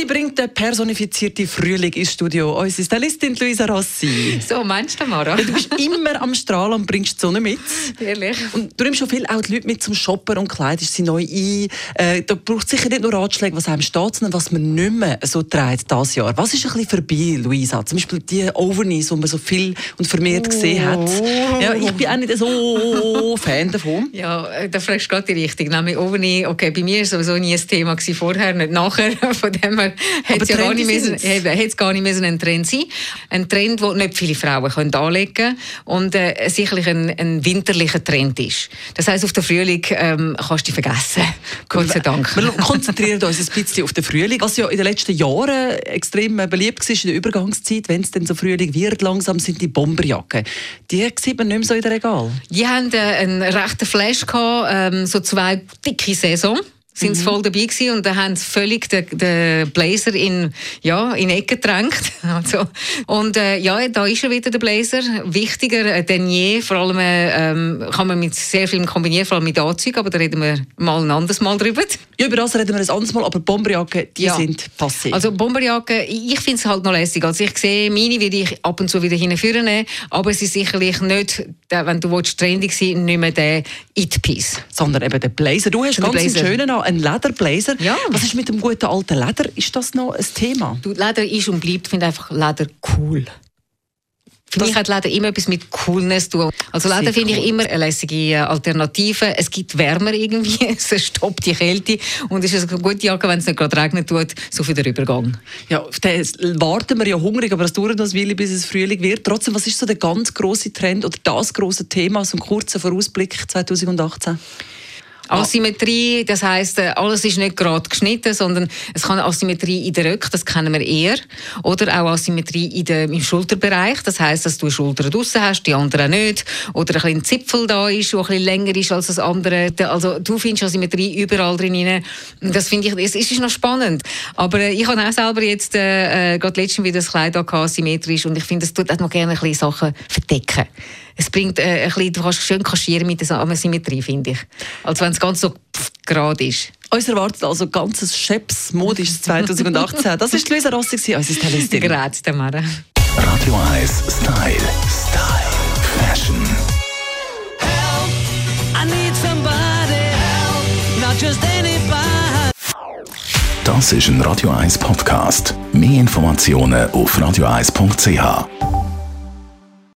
Sie bringt den personifizierte Frühling ins Studio. Unsere Stylistin Luisa Rossi. So, meinst du, Mara? Du bist immer am Strahlen und bringst die Sonne mit. Ehrlich. Und du nimmst schon viel auch die Leute mit zum Shoppen und kleidest sie neu ein. Äh, da braucht es sicher nicht nur Ratschläge, was einem steht, sondern was man nicht mehr so trägt dieses Jahr. Was ist ein bisschen vorbei, Luisa? Zum Beispiel die Overknees, die man so viel und vermehrt gesehen hat. Ja, ich bin auch nicht so Fan davon. Ja, äh, da fragst du gerade die Richtung. Nämlich Overknee, okay, bei mir war sowieso nie ein Thema gewesen, vorher, nicht nachher. Von dem her hätte es ja gar nicht, müssen, hätte gar nicht müssen ein Trend sein Ein Trend, den nicht viele Frauen können anlegen können und äh, sicherlich ein, ein winterlicher Trend ist. Das heisst, auf den Frühling ähm, kannst du dich vergessen. Gott sei Dank. Wir konzentrieren uns ein bisschen auf den Frühling, was ja in den letzten Jahren extrem beliebt war in der Übergangszeit, wenn es dann so Frühling wird, langsam sind die Bomberjacken. Die sieht man nicht mehr so in den Regal. Die haben äh, einen rechten Flash gehabt, ähm, so zwei dicke Saison sind sie mhm. voll dabei gewesen und da haben sie völlig den, den Blazer in, ja, in Ecke gedrängt. Also, und äh, ja, da ist er wieder, der Blazer. Wichtiger äh, denn je. Vor allem äh, ähm, kann man mit sehr viel kombinieren, vor allem mit Anzügen, aber da reden wir mal ein anderes Mal drüber. Ja, über das reden wir ein anderes Mal, aber Bomberjacken, die ja. sind passé. Also Bomberjacken, ich finde es halt noch lässig. Also ich sehe, meine würde ich ab und zu wieder hinführen, aber es ist sicherlich nicht, wenn du willst, trendig sein nicht mehr der It-Piece. Sondern eben der Blazer. Du hast ganz einen schönen an, einen Lederblazer. Ja. Was ist mit dem guten alten Leder? Ist das noch ein Thema? Du, Leder ist und bleibt, finde einfach Leder cool. Für das mich hat Leder immer etwas mit Coolness zu tun. Also Leder finde cool. ich immer eine lässige Alternative. Es gibt wärmer irgendwie, es stoppt die Kälte und es ist eine gute Jacke, wenn es nicht gerade regnet tut, so für den Übergang. Ja, das warten wir ja hungrig, aber es dauert noch eine Weile, bis es Frühling wird. Trotzdem, was ist so der ganz große Trend oder das große Thema, so ein kurzer Vorausblick 2018? Asymmetrie, das heißt, äh, alles ist nicht gerade geschnitten, sondern es kann Asymmetrie in der Rücken, das kennen wir eher, oder auch Asymmetrie in der, im Schulterbereich, das heißt, dass du eine Schulter draussen hast, die andere nicht, oder ein, Zipfel da ist, der ein länger ist als das andere. Also du findest Asymmetrie überall drin. Das finde ich, es ist noch spannend. Aber äh, ich habe auch selber jetzt äh, äh gerade letztens wieder das Kleid asymmetrisch und ich finde, es tut auch noch gerne ein bisschen Sachen verdecken es bringt äh, ein bisschen, du kannst schön kaschieren mit der Asymmetrie, finde ich. Als wenn es ganz so gerade ist. Uns erwartet also ganzes Scheps modisches 2018. Das war Luisa Rossi, unsere Stylistin. Grazie, Tamara. Radio 1 Style. Style. Fashion. Help, I need somebody help, not just anybody. Das ist ein Radio 1 Podcast. Mehr Informationen auf radio1.ch.